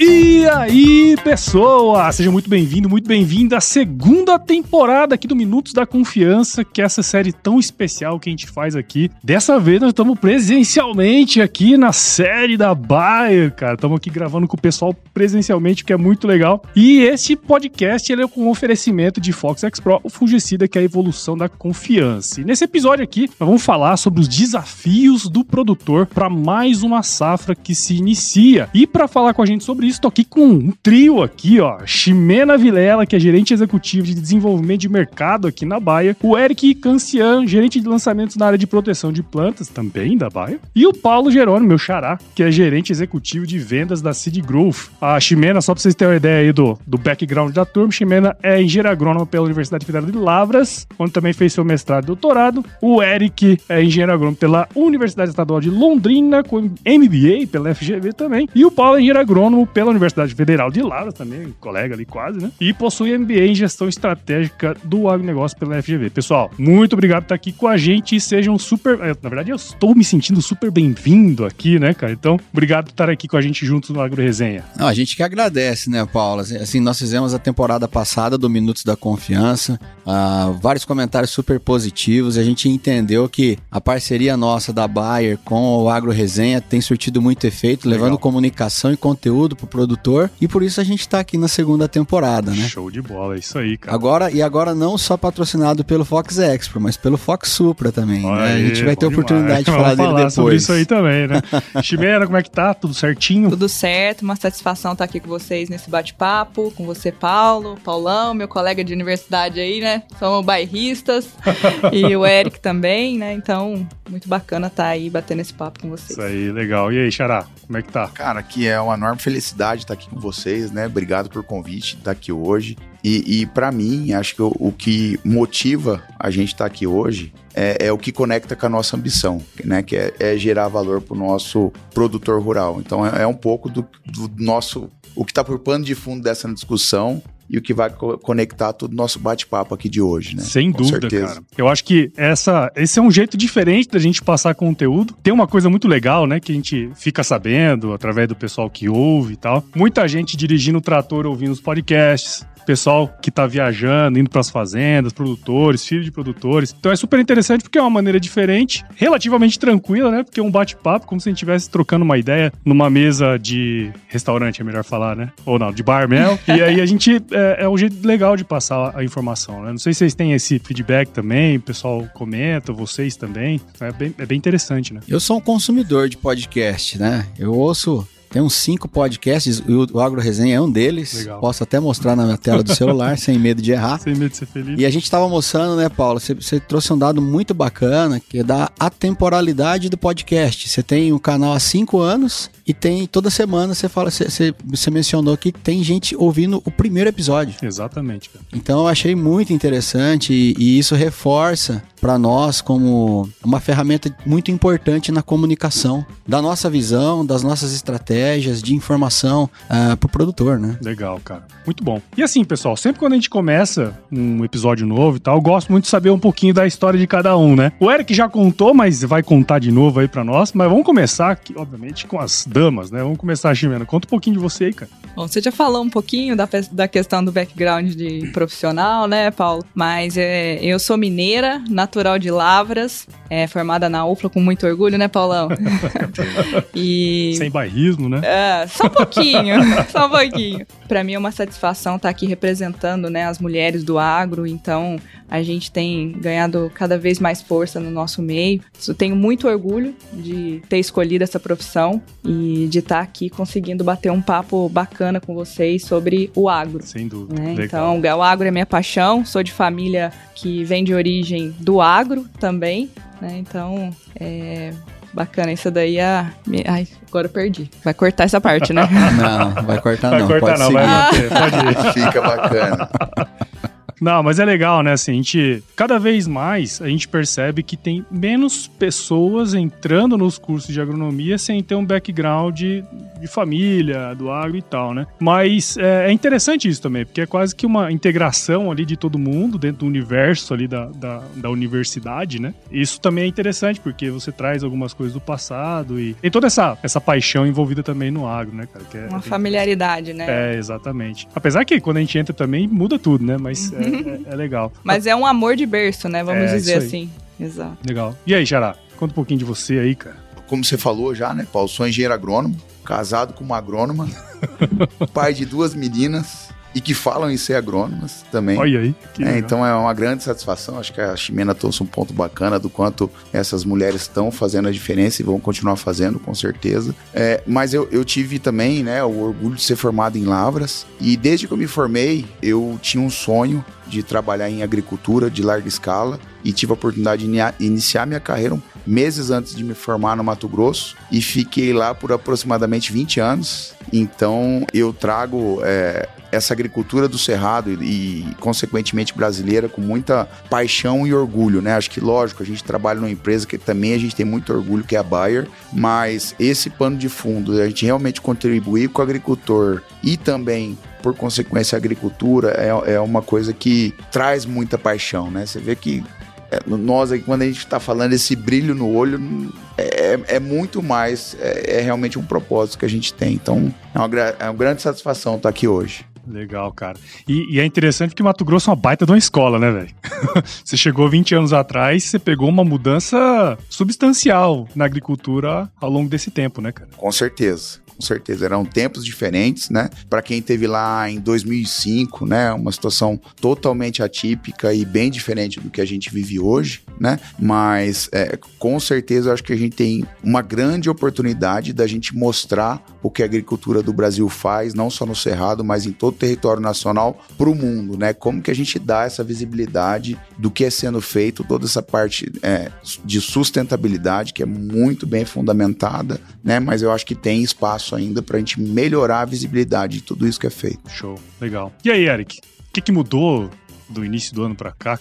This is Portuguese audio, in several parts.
E aí, pessoa! Seja muito bem-vindo, muito bem-vinda à segunda temporada aqui do Minutos da Confiança, que é essa série tão especial que a gente faz aqui. Dessa vez nós estamos presencialmente aqui na série da Bayer, cara. Estamos aqui gravando com o pessoal presencialmente, que é muito legal. E este podcast ele é com um oferecimento de Fox X Pro, o fungicida que é a evolução da confiança. E nesse episódio aqui, nós vamos falar sobre os desafios do produtor para mais uma safra que se inicia. E para falar com a gente sobre isso, tô aqui com um trio aqui, ó. Ximena Vilela, que é gerente executivo de desenvolvimento de mercado aqui na Baia. O Eric Cancian, gerente de lançamentos na área de proteção de plantas, também da Baia. E o Paulo Jerônimo, meu xará, que é gerente executivo de vendas da Seed Growth. A Ximena, só pra vocês terem uma ideia aí do, do background da turma, Ximena é engenheira agrônoma pela Universidade Federal de Lavras, onde também fez seu mestrado e doutorado. O Eric é engenheiro agrônomo pela Universidade Estadual de Londrina, com MBA pela FGV também. E o Paulo é engenheiro agrônomo pela Universidade Federal de Lavras, também, colega ali quase, né? E possui MBA em gestão estratégica do agronegócio pela FGV. Pessoal, muito obrigado por estar aqui com a gente e sejam super. eh, Na verdade, eu estou me sentindo super bem-vindo aqui, né, cara? Então, obrigado por estar aqui com a gente juntos no Agro Resenha. Não, a gente que agradece, né, Paulo? Assim, Assim, nós fizemos a temporada passada do Minutos da Confiança, ah, vários comentários super positivos. A gente entendeu que a parceria nossa da Bayer com o Agro Resenha tem surtido muito efeito, Legal. levando comunicação e conteúdo pro produtor. E por isso a gente tá aqui na segunda temporada, né? Show de bola, é isso aí, cara. Agora, e agora não só patrocinado pelo Fox Expro, mas pelo Fox Supra também. né? A gente vai ter oportunidade de demais. falar Vamos dele falar depois. sobre isso aí também, né? Ximena, como é que tá? Tudo certinho? Tudo certo, uma satisfação estar aqui com vocês nesse bate-papo, com você, Paulo, Paulão, meu colega de universidade aí, né? Somos bairristas e o Eric também, né? Então, muito bacana estar aí batendo esse papo com vocês. Isso aí, legal. E aí, Xará, como é que tá? Cara, que é uma enorme felicidade estar aqui com vocês, né? Obrigado por convite, estar aqui hoje. E, e para mim, acho que o, o que motiva a gente estar aqui hoje é, é o que conecta com a nossa ambição, né? Que é, é gerar valor para o nosso produtor rural. Então é, é um pouco do, do nosso. O que está por pano de fundo dessa discussão e o que vai co- conectar todo o nosso bate-papo aqui de hoje, né? Sem Com dúvida, certeza. cara. Eu acho que essa, esse é um jeito diferente da gente passar conteúdo. Tem uma coisa muito legal, né? Que a gente fica sabendo através do pessoal que ouve e tal. Muita gente dirigindo o trator ouvindo os podcasts. Pessoal que tá viajando, indo pras fazendas, produtores, filhos de produtores. Então é super interessante porque é uma maneira diferente, relativamente tranquila, né? Porque é um bate-papo, como se a gente estivesse trocando uma ideia numa mesa de restaurante, é melhor falar, né? Ou não, de bar mesmo. e aí a gente. É, é um jeito legal de passar a informação, né? Não sei se vocês têm esse feedback também, o pessoal comenta, vocês também. É bem, é bem interessante, né? Eu sou um consumidor de podcast, né? Eu ouço. Tem uns cinco podcasts, e o, Agro Resenha é um deles. Legal. Posso até mostrar na minha tela do celular, sem medo de errar. Sem medo de ser feliz. E a gente tava mostrando, né, Paulo? Você, você trouxe um dado muito bacana, que é da atemporalidade do podcast. Você tem um canal há cinco anos e tem toda semana você fala, você, você, você mencionou que tem gente ouvindo o primeiro episódio. Exatamente, cara. Então eu achei muito interessante e, e isso reforça para nós como uma ferramenta muito importante na comunicação da nossa visão, das nossas estratégias de informação para o produtor, né? Legal, cara. Muito bom. E assim, pessoal, sempre quando a gente começa um episódio novo e tal, eu gosto muito de saber um pouquinho da história de cada um, né? O Eric já contou, mas vai contar de novo aí pra nós. Mas vamos começar aqui, obviamente, com as damas, né? Vamos começar, Ximena. Conta um pouquinho de você aí, cara. Bom, você já falou um pouquinho da, da questão do background de profissional, né, Paulo? Mas é, eu sou mineira, natural de Lavras, é, formada na UFLA com muito orgulho, né, Paulão? e Sem bairrismo, né? É, só um pouquinho, só um pouquinho. Pra mim é uma satisfação estar aqui representando, né, as mulheres do agro, então a gente tem ganhado cada vez mais força no nosso meio. Eu tenho muito orgulho de ter escolhido essa profissão e de estar aqui conseguindo bater um papo bacana com vocês sobre o agro. Sem dúvida. né? Então, o agro é minha paixão, sou de família que vem de origem do agro também, né? Então, é bacana, isso daí é... Ai, agora eu perdi. Vai cortar essa parte, né? Não, vai cortar vai não, cortar pode não, seguir. vai manter, pode ir. Fica bacana. Não, mas é legal, né? Assim, a gente, cada vez mais, a gente percebe que tem menos pessoas entrando nos cursos de agronomia sem ter um background de família, do agro e tal, né? Mas é, é, interessante isso também, porque é quase que uma integração ali de todo mundo dentro do universo ali da, da, da universidade, né? Isso também é interessante, porque você traz algumas coisas do passado e tem toda essa, essa paixão envolvida também no agro, né, cara? É, uma familiaridade, né? É, exatamente. Apesar que quando a gente entra também muda tudo, né? Mas é, é, é, legal. Mas é um amor de berço, né? Vamos é, dizer assim. Exato. Legal. E aí, Xará? Conta um pouquinho de você aí, cara. Como você falou já, né, Paulo? Sou engenheiro agrônomo, casado com uma agrônoma, pai de duas meninas e que falam em ser agrônomas também. Olha aí. É, então é uma grande satisfação. Acho que a Ximena trouxe um ponto bacana do quanto essas mulheres estão fazendo a diferença e vão continuar fazendo, com certeza. É, mas eu, eu tive também né, o orgulho de ser formado em Lavras. E desde que eu me formei, eu tinha um sonho de trabalhar em agricultura de larga escala e tive a oportunidade de iniciar minha carreira meses antes de me formar no Mato Grosso e fiquei lá por aproximadamente 20 anos. Então eu trago é, essa agricultura do cerrado e, e, consequentemente brasileira com muita paixão e orgulho, né? Acho que lógico, a gente trabalha numa empresa que também a gente tem muito orgulho que é a Bayer, mas esse pano de fundo, a gente realmente contribuir com o agricultor e também por consequência a agricultura é, é uma coisa que traz muita paixão, né? Você vê que é, nós aqui, quando a gente está falando esse brilho no olho, é, é muito mais, é, é, realmente um propósito que a gente tem. Então, é uma, é uma grande satisfação estar aqui hoje. Legal, cara. E, e, é interessante porque Mato Grosso é uma baita de uma escola, né, velho? você chegou 20 anos atrás, você pegou uma mudança substancial na agricultura ao longo desse tempo, né, cara? Com certeza com certeza. Eram tempos diferentes, né? Para quem teve lá em 2005, né? Uma situação totalmente atípica e bem diferente do que a gente vive hoje, né? Mas é, com certeza eu acho que a gente tem uma grande oportunidade da gente mostrar o que a agricultura do Brasil faz, não só no Cerrado, mas em todo o território nacional, para o mundo, né? Como que a gente dá essa visibilidade do que é sendo feito, toda essa parte é, de sustentabilidade que é muito bem fundamentada, né? Mas eu acho que tem espaço ainda para a gente melhorar a visibilidade de tudo isso que é feito. Show, legal. E aí, Eric, o que, que mudou do início do ano para cá?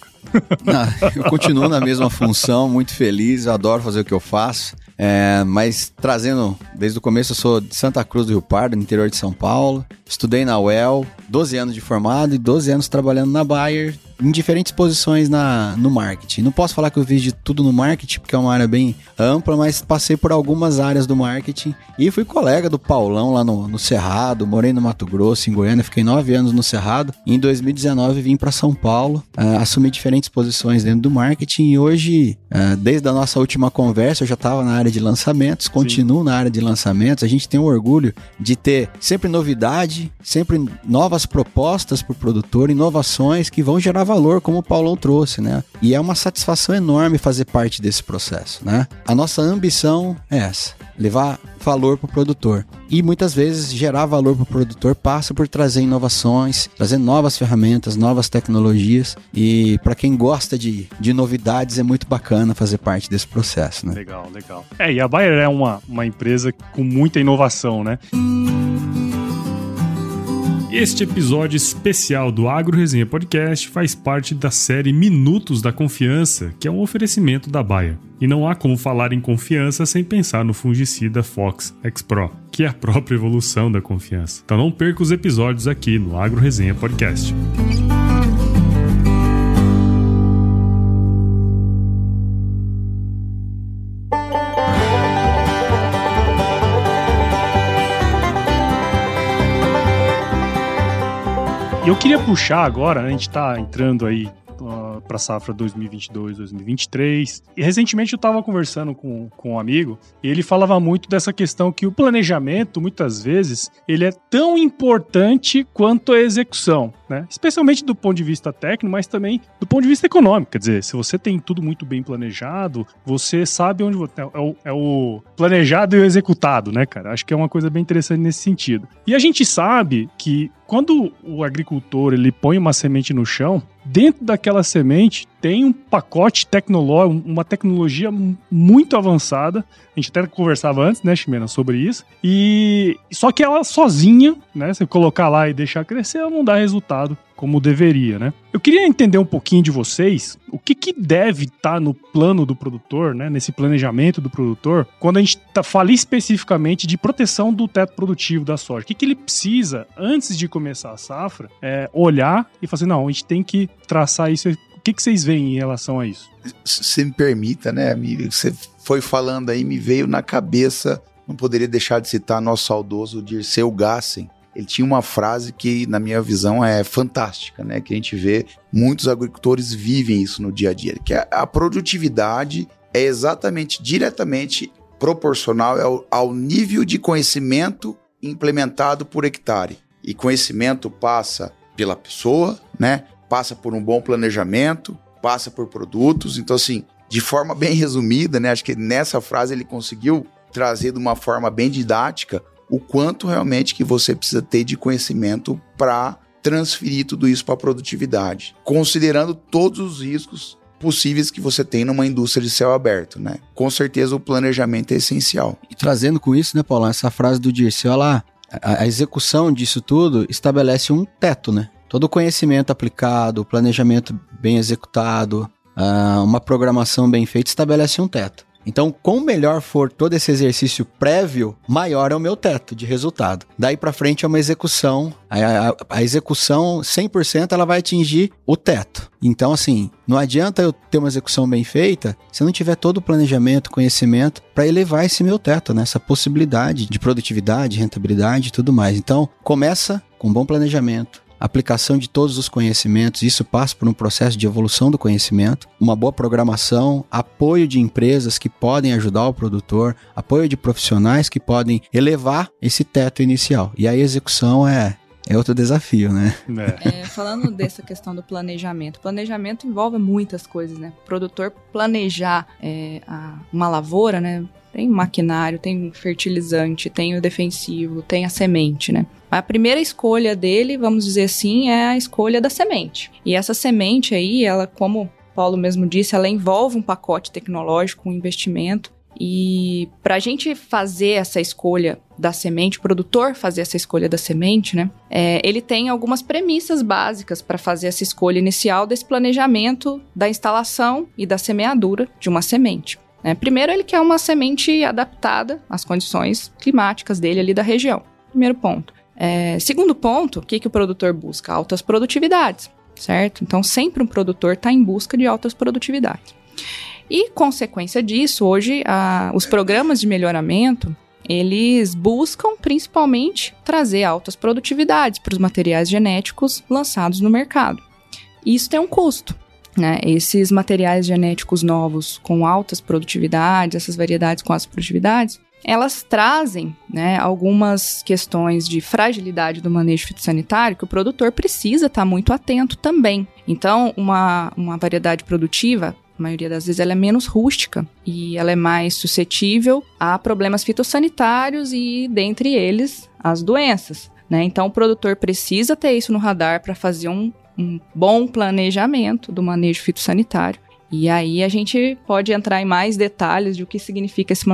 Ah, eu continuo na mesma função, muito feliz, adoro fazer o que eu faço. É, mas trazendo, desde o começo eu sou de Santa Cruz do Rio Pardo, interior de São Paulo. Estudei na UEL, 12 anos de formado e 12 anos trabalhando na Bayer, em diferentes posições na, no marketing. Não posso falar que eu fiz de tudo no marketing, porque é uma área bem ampla, mas passei por algumas áreas do marketing e fui colega do Paulão lá no, no Cerrado, morei no Mato Grosso, em Goiânia, fiquei nove anos no Cerrado. Em 2019 vim para São Paulo, uh, assumi diferentes posições dentro do marketing e hoje, desde a nossa última conversa, eu já estava na área de lançamentos, continuo Sim. na área de lançamentos. A gente tem o orgulho de ter sempre novidade, sempre novas propostas para o produtor, inovações que vão gerar valor, como o Paulão trouxe, né? E é uma satisfação enorme fazer parte desse processo, né? A nossa ambição é essa levar valor para o produtor. E muitas vezes gerar valor para o produtor passa por trazer inovações, trazer novas ferramentas, novas tecnologias. E para quem gosta de, de novidades, é muito bacana fazer parte desse processo. Né? Legal, legal. É, e a Bayer é uma, uma empresa com muita inovação, né? Este episódio especial do Agro Resenha Podcast faz parte da série Minutos da Confiança, que é um oferecimento da Bayer. E não há como falar em confiança sem pensar no fungicida Fox X-Pro, que é a própria evolução da confiança. Então não perca os episódios aqui no Agro Resenha Podcast. E eu queria puxar agora, a gente está entrando aí para a safra 2022, 2023. E recentemente eu estava conversando com, com um amigo e ele falava muito dessa questão que o planejamento, muitas vezes, ele é tão importante quanto a execução, né? Especialmente do ponto de vista técnico, mas também do ponto de vista econômico. Quer dizer, se você tem tudo muito bem planejado, você sabe onde você, é, o, é o planejado e o executado, né, cara? Acho que é uma coisa bem interessante nesse sentido. E a gente sabe que quando o agricultor ele põe uma semente no chão, dentro daquela semente tem um pacote tecnológico, uma tecnologia muito avançada. A gente até conversava antes, né, Ximena, sobre isso. E só que ela sozinha, né, você colocar lá e deixar crescer, ela não dá resultado como deveria, né? Eu queria entender um pouquinho de vocês, o que, que deve estar tá no plano do produtor, né, nesse planejamento do produtor, quando a gente tá, fala especificamente de proteção do teto produtivo da soja. O que, que ele precisa, antes de começar a safra, é, olhar e fazer, não, a gente tem que traçar isso. O que, que vocês veem em relação a isso? Se me permita, né, você foi falando aí, me veio na cabeça, não poderia deixar de citar nosso saudoso Dirceu Gassen, ele tinha uma frase que, na minha visão, é fantástica, né? Que a gente vê muitos agricultores vivem isso no dia a dia, que é a produtividade é exatamente, diretamente proporcional ao, ao nível de conhecimento implementado por hectare. E conhecimento passa pela pessoa, né? Passa por um bom planejamento, passa por produtos. Então, assim, de forma bem resumida, né? Acho que nessa frase ele conseguiu trazer de uma forma bem didática o quanto realmente que você precisa ter de conhecimento para transferir tudo isso para a produtividade, considerando todos os riscos possíveis que você tem numa indústria de céu aberto, né? Com certeza o planejamento é essencial. E trazendo com isso, né, Paulo, essa frase do Dirceu lá, a, a execução disso tudo estabelece um teto, né? Todo o conhecimento aplicado, planejamento bem executado, uh, uma programação bem feita estabelece um teto. Então, quanto melhor for todo esse exercício prévio, maior é o meu teto de resultado. Daí para frente é uma execução. A, a, a, execução 100% ela vai atingir o teto. Então, assim, não adianta eu ter uma execução bem feita se não tiver todo o planejamento, conhecimento para elevar esse meu teto, né? essa possibilidade de produtividade, rentabilidade e tudo mais. Então, começa com bom planejamento, aplicação de todos os conhecimentos, isso passa por um processo de evolução do conhecimento, uma boa programação, apoio de empresas que podem ajudar o produtor, apoio de profissionais que podem elevar esse teto inicial. E a execução é é outro desafio, né? É. É, falando dessa questão do planejamento, planejamento envolve muitas coisas, né? O produtor planejar é, a, uma lavoura, né? Tem maquinário, tem fertilizante, tem o defensivo, tem a semente, né? A primeira escolha dele, vamos dizer assim, é a escolha da semente. E essa semente aí, ela, como Paulo mesmo disse, ela envolve um pacote tecnológico, um investimento. E para a gente fazer essa escolha da semente, o produtor fazer essa escolha da semente, né? É, ele tem algumas premissas básicas para fazer essa escolha inicial desse planejamento da instalação e da semeadura de uma semente. Né? Primeiro, ele quer uma semente adaptada às condições climáticas dele ali da região. Primeiro ponto. É, segundo ponto, o que, que o produtor busca? Altas produtividades, certo? Então, sempre um produtor está em busca de altas produtividades. E, consequência disso, hoje, a, os programas de melhoramento, eles buscam principalmente trazer altas produtividades para os materiais genéticos lançados no mercado. Isso tem um custo, né? Esses materiais genéticos novos com altas produtividades, essas variedades com altas produtividades, elas trazem né, algumas questões de fragilidade do manejo fitossanitário que o produtor precisa estar tá muito atento também. Então, uma, uma variedade produtiva, a maioria das vezes, ela é menos rústica e ela é mais suscetível a problemas fitossanitários e, dentre eles, as doenças. Né? Então, o produtor precisa ter isso no radar para fazer um um bom planejamento do manejo fitossanitário. E aí a gente pode entrar em mais detalhes de o que significa esse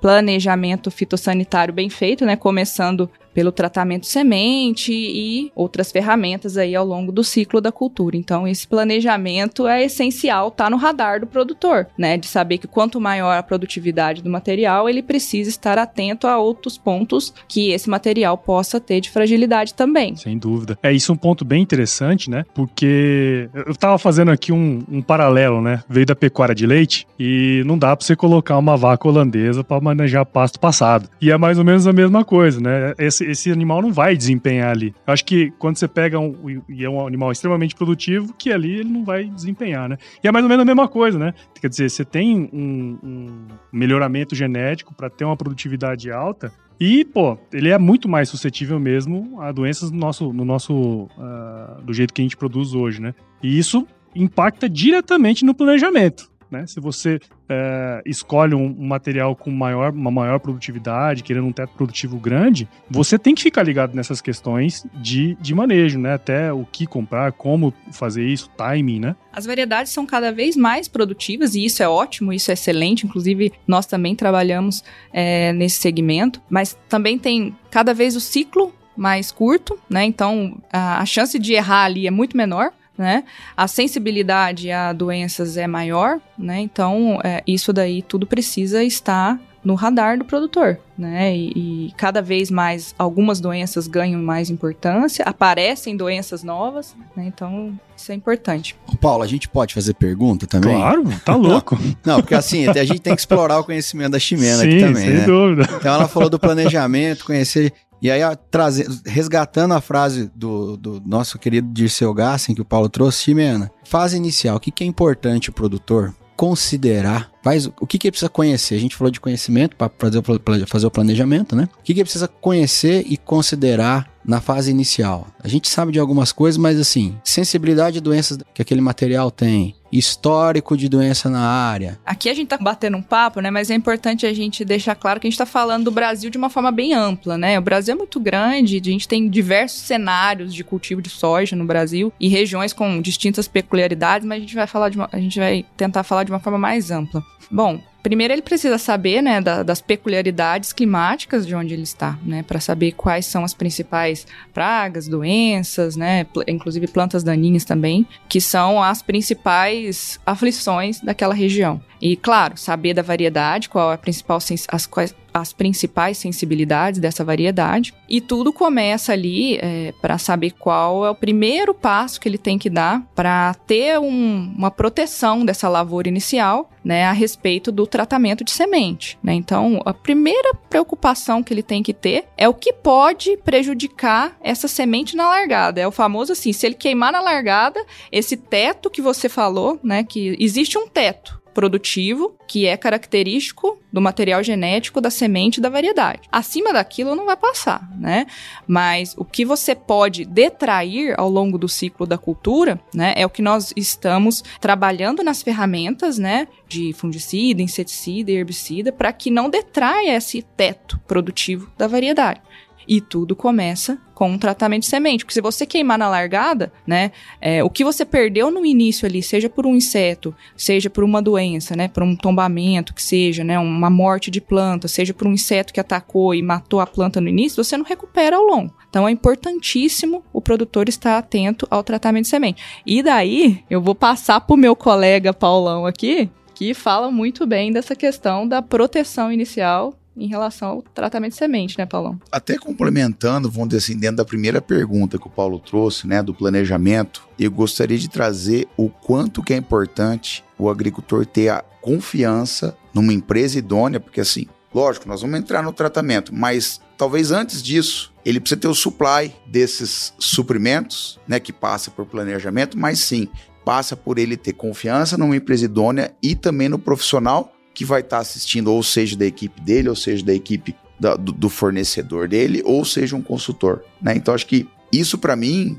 planejamento fitossanitário bem feito, né? Começando pelo tratamento semente e outras ferramentas aí ao longo do ciclo da cultura. Então, esse planejamento é essencial, tá no radar do produtor, né? De saber que quanto maior a produtividade do material, ele precisa estar atento a outros pontos que esse material possa ter de fragilidade também. Sem dúvida. É isso é um ponto bem interessante, né? Porque eu tava fazendo aqui um, um paralelo, né? Veio da pecuária de leite e não dá para você colocar uma vaca holandesa para manejar pasto passado. E é mais ou menos a mesma coisa, né? Esse, esse animal não vai desempenhar ali. Eu acho que quando você pega um, e é um animal extremamente produtivo, que ali ele não vai desempenhar, né? E é mais ou menos a mesma coisa, né? Quer dizer, você tem um, um melhoramento genético para ter uma produtividade alta, e, pô, ele é muito mais suscetível mesmo a doenças no nosso, no nosso uh, do jeito que a gente produz hoje, né? E isso impacta diretamente no planejamento. Né? Se você é, escolhe um, material com maior, uma maior produtividade, querendo um teto produtivo grande, você tem que ficar ligado nessas questões de, de manejo, né? Até o que comprar, como fazer isso, timing, né? As variedades são cada vez mais produtivas e isso é ótimo, isso é excelente. Inclusive, nós também trabalhamos é, nesse segmento, mas também tem cada vez o ciclo mais curto, né? Então a chance de errar ali é muito menor. Né? A sensibilidade a doenças é maior, né? Então, é, isso daí tudo precisa estar no radar do produtor, né? E, e, cada vez mais algumas doenças ganham mais importância, aparecem doenças novas, né? Então isso é importante. Paulo, a gente pode fazer pergunta também? Claro, tá louco. Não, porque assim, a gente tem que explorar o conhecimento da Ximena Sim, aqui também, sem né? dúvida. Então ela falou do planejamento, conhecer e aí, trazendo, resgatando a frase do, do nosso querido Dirceu Gassen, que o Paulo trouxe, Ximena, fase inicial, o que, que é importante o produtor considerar, faz, o que, que ele precisa conhecer? A gente falou de conhecimento para fazer, fazer o planejamento, né? O que, que ele precisa conhecer e considerar na fase inicial? A gente sabe de algumas coisas, mas assim, sensibilidade de doenças que aquele material tem, histórico de doença na área. Aqui a gente tá batendo um papo, né? Mas é importante a gente deixar claro que a gente tá falando do Brasil de uma forma bem ampla, né? O Brasil é muito grande, a gente tem diversos cenários de cultivo de soja no Brasil e regiões com distintas peculiaridades, mas a gente vai falar de uma, a gente vai tentar falar de uma forma mais ampla. Bom, Primeiro, ele precisa saber, né, da, das peculiaridades climáticas de onde ele está, né, para saber quais são as principais pragas, doenças, né, inclusive plantas daninhas também, que são as principais aflições daquela região. E, claro, saber da variedade, qual é a principal, as, quais, as principais sensibilidades dessa variedade. E tudo começa ali é, para saber qual é o primeiro passo que ele tem que dar para ter um, uma proteção dessa lavoura inicial, né, a respeito do tratamento de semente. Né? Então, a primeira preocupação que ele tem que ter é o que pode prejudicar essa semente na largada. É o famoso assim, se ele queimar na largada, esse teto que você falou, né, que existe um teto produtivo que é característico do material genético da semente da variedade. Acima daquilo não vai passar, né? Mas o que você pode detrair ao longo do ciclo da cultura, né, é o que nós estamos trabalhando nas ferramentas, né, de fungicida, inseticida e herbicida para que não detraia esse teto produtivo da variedade. E tudo começa com um tratamento de semente. Porque se você queimar na largada, né, é, o que você perdeu no início ali, seja por um inseto, seja por uma doença, né, por um tombamento, que seja, né, uma morte de planta, seja por um inseto que atacou e matou a planta no início, você não recupera ao longo. Então é importantíssimo o produtor estar atento ao tratamento de semente. E daí, eu vou passar para o meu colega Paulão aqui, que fala muito bem dessa questão da proteção inicial em relação ao tratamento de semente, né, Paulão? Até complementando, vamos dizer assim, dentro da primeira pergunta que o Paulo trouxe, né, do planejamento, eu gostaria de trazer o quanto que é importante o agricultor ter a confiança numa empresa idônea, porque assim, lógico, nós vamos entrar no tratamento, mas talvez antes disso, ele precisa ter o supply desses suprimentos, né, que passa por planejamento, mas sim, passa por ele ter confiança numa empresa idônea e também no profissional que vai estar tá assistindo, ou seja, da equipe dele, ou seja, da equipe da, do, do, fornecedor dele, ou seja, um consultor. Né? Então, acho que isso, para mim,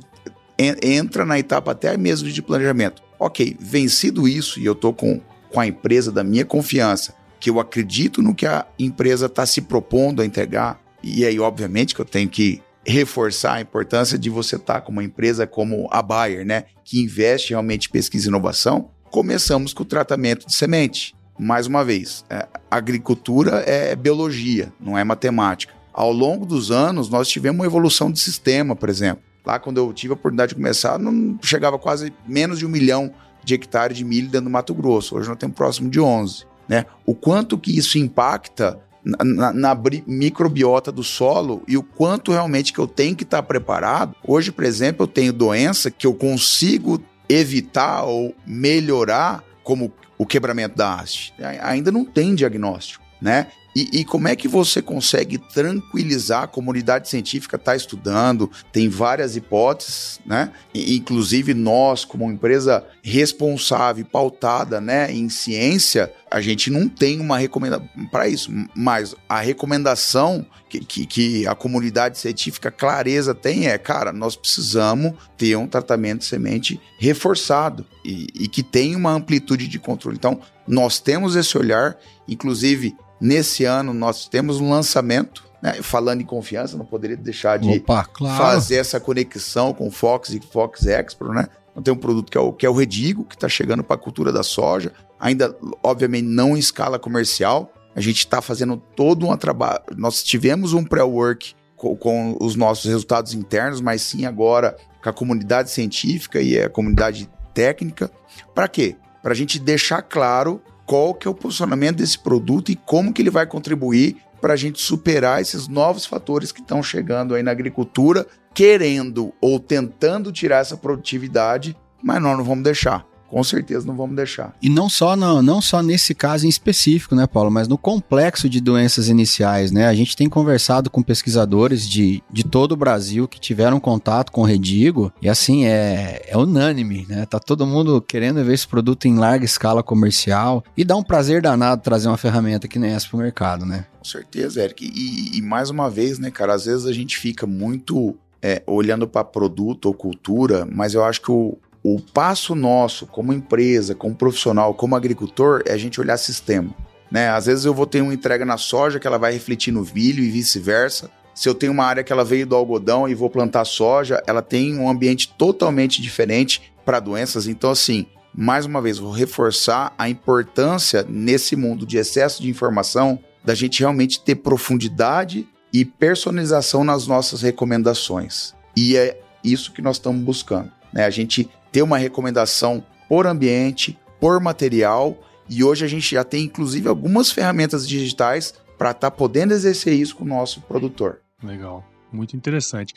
entra na etapa até mesmo de planejamento. Ok, vencido isso, e eu estou com, com a empresa da minha confiança, que eu acredito no que a empresa está se propondo a entregar, e aí, obviamente, que eu tenho que reforçar a importância de você estar tá com uma empresa como a Bayer, né, que investe realmente em pesquisa e inovação. Começamos com o tratamento de semente mais uma vez, é, agricultura é biologia, não é matemática. Ao longo dos anos, nós tivemos uma evolução de sistema, por exemplo. Lá, quando eu tive a oportunidade de começar, não chegava quase menos de um milhão de hectares de milho dentro do Mato Grosso. Hoje nós temos próximo de 11. Né? O quanto que isso impacta na, na, na, microbiota do solo e o quanto realmente que eu tenho que estar preparado. Hoje, por exemplo, eu tenho doença que eu consigo evitar ou melhorar, como o quebramento da haste. Ainda não tem diagnóstico, né? E, e, como é que você consegue tranquilizar a comunidade científica está estudando, tem várias hipóteses, né? E, inclusive nós, como empresa responsável, pautada, né, em ciência, a gente não tem uma recomendação para isso, mas a recomendação que, que, que, a comunidade científica clareza tem é, cara, nós precisamos ter um tratamento de semente reforçado e, e que tenha uma amplitude de controle. Então, nós temos esse olhar, inclusive Nesse ano nós temos um lançamento, né? falando em confiança, não poderia deixar de Opa, claro. fazer essa conexão com Fox e Fox Expro, né? Então, tem um produto que é o, que é o Redigo, que está chegando para a cultura da soja, ainda, obviamente, não em escala comercial. A gente está fazendo todo um trabalho. Nós tivemos um pré-work com, com os nossos resultados internos, mas sim agora com a comunidade científica e a comunidade técnica. Para quê? Para a gente deixar claro qual que é o posicionamento desse produto e como que ele vai contribuir para a gente superar esses novos fatores que estão chegando aí na agricultura, querendo ou tentando tirar essa produtividade, mas nós não vamos deixar com certeza não vamos deixar. E não só, no, não só nesse caso em específico, né, Paulo, mas no complexo de doenças iniciais, né? A gente tem conversado com pesquisadores de, de todo o Brasil que tiveram contato com o Redigo e assim, é, é unânime, né? Tá todo mundo querendo ver esse produto em larga escala comercial e dá um prazer danado trazer uma ferramenta que nem essa pro mercado, né? Com certeza, Eric. E, e mais uma vez, né, cara, às vezes a gente fica muito é, olhando para produto ou cultura, mas eu acho que o, o passo nosso como empresa, como profissional, como agricultor, é a gente olhar sistema. Né? Às vezes eu vou ter uma entrega na soja que ela vai refletir no milho e vice-versa. Se eu tenho uma área que ela veio do algodão e vou plantar soja, ela tem um ambiente totalmente diferente para doenças. Então, assim, mais uma vez, vou reforçar a importância nesse mundo de excesso de informação da gente realmente ter profundidade e personalização nas nossas recomendações. E é isso que nós estamos buscando. Né? A gente ter uma recomendação por ambiente, por material, e hoje a gente já tem inclusive algumas ferramentas digitais para estar tá podendo exercer isso com o nosso produtor. Legal, muito interessante.